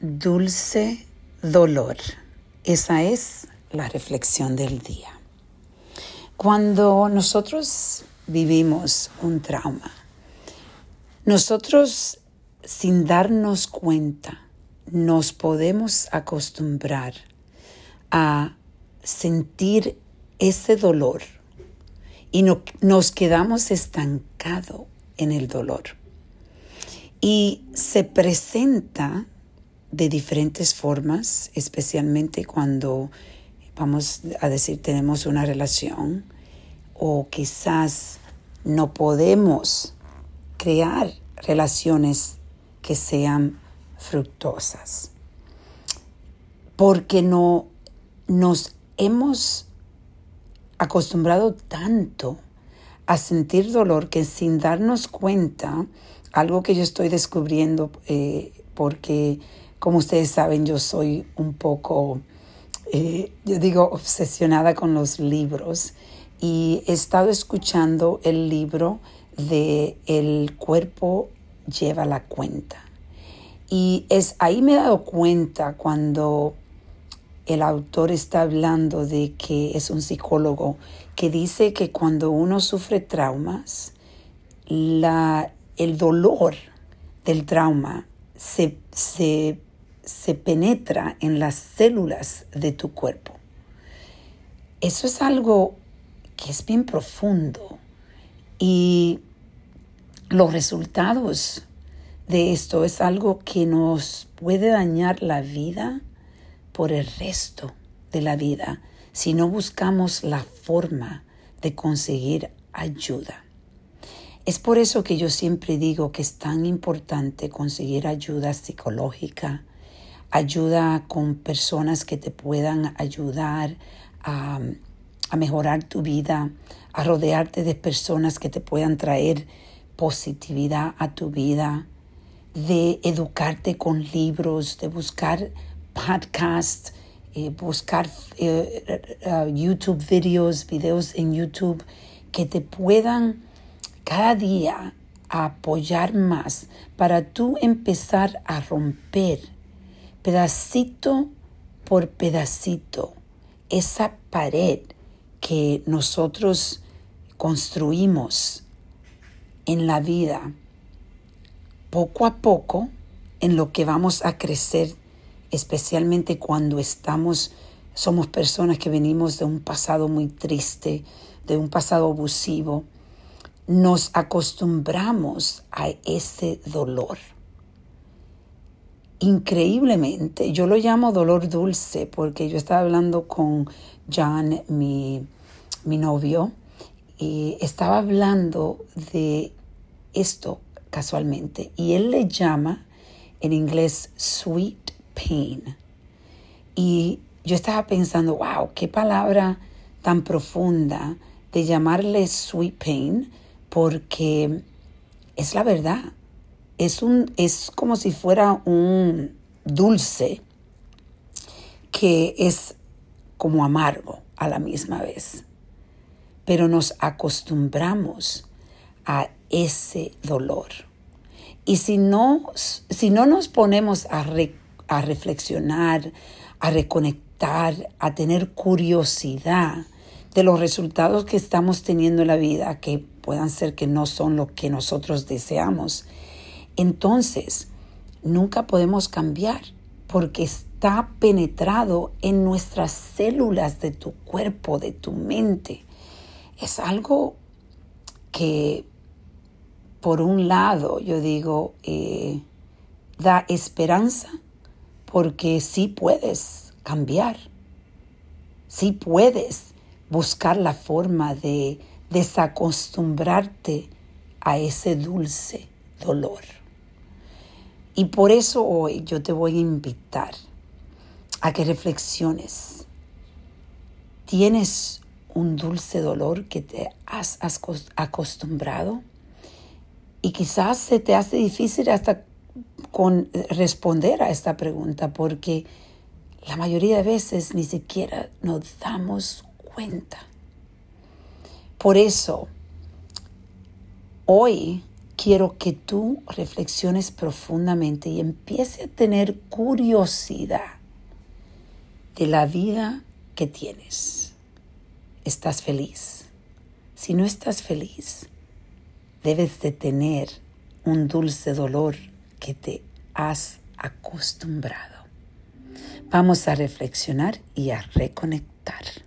dulce dolor. Esa es la reflexión del día. Cuando nosotros vivimos un trauma, nosotros sin darnos cuenta nos podemos acostumbrar a sentir ese dolor y no, nos quedamos estancados en el dolor. Y se presenta de diferentes formas, especialmente cuando vamos a decir tenemos una relación o quizás no podemos crear relaciones que sean fructuosas. Porque no nos hemos acostumbrado tanto a sentir dolor que sin darnos cuenta, algo que yo estoy descubriendo, eh, porque como ustedes saben, yo soy un poco, eh, yo digo, obsesionada con los libros y he estado escuchando el libro de El cuerpo lleva la cuenta. Y es ahí me he dado cuenta cuando el autor está hablando de que es un psicólogo que dice que cuando uno sufre traumas, la, el dolor del trauma se, se, se penetra en las células de tu cuerpo. Eso es algo que es bien profundo y los resultados de esto es algo que nos puede dañar la vida por el resto de la vida si no buscamos la forma de conseguir ayuda. Es por eso que yo siempre digo que es tan importante conseguir ayuda psicológica, ayuda con personas que te puedan ayudar a, mejorar tu vida, a rodearte de personas que te puedan traer positividad a tu vida, de educarte con libros, de buscar podcasts, eh, buscar eh, uh, YouTube videos, videos en YouTube que te puedan cada día apoyar más para tú empezar a romper pedacito por pedacito esa pared que nosotros construimos en la vida poco a poco en lo que vamos a crecer, especialmente cuando estamos, somos personas que venimos de un pasado muy triste, de un pasado abusivo, nos acostumbramos a ese dolor. Increíblemente, yo lo llamo dolor dulce porque yo estaba hablando con John, mi, mi novio, y estaba hablando de esto casualmente y él le llama en inglés sweet pain. Y yo estaba pensando, wow, qué palabra tan profunda de llamarle sweet pain porque es la verdad. Es, un, es como si fuera un dulce que es como amargo a la misma vez pero nos acostumbramos a ese dolor. Y si no, si no nos ponemos a, a reflexionar, a reconectar, a tener curiosidad de los resultados que estamos teniendo en la vida, que puedan ser que no son lo que nosotros deseamos, entonces nunca podemos cambiar porque está penetrado en nuestras células de tu cuerpo, de tu mente. Es algo que, por un lado, yo digo, eh, da esperanza porque sí puedes cambiar, sí puedes buscar la forma de desacostumbrarte a ese dulce dolor. Y por eso hoy yo te voy a invitar a que reflexiones. ¿Tienes un dulce dolor que te has acostumbrado y quizás se te hace difícil hasta con responder a esta pregunta porque la mayoría de veces ni siquiera nos damos cuenta. Por eso, hoy quiero que tú reflexiones profundamente y empiece a tener curiosidad de la vida que tienes. ¿Estás feliz? Si no estás feliz, debes de tener un dulce dolor que te has acostumbrado. Vamos a reflexionar y a reconectar.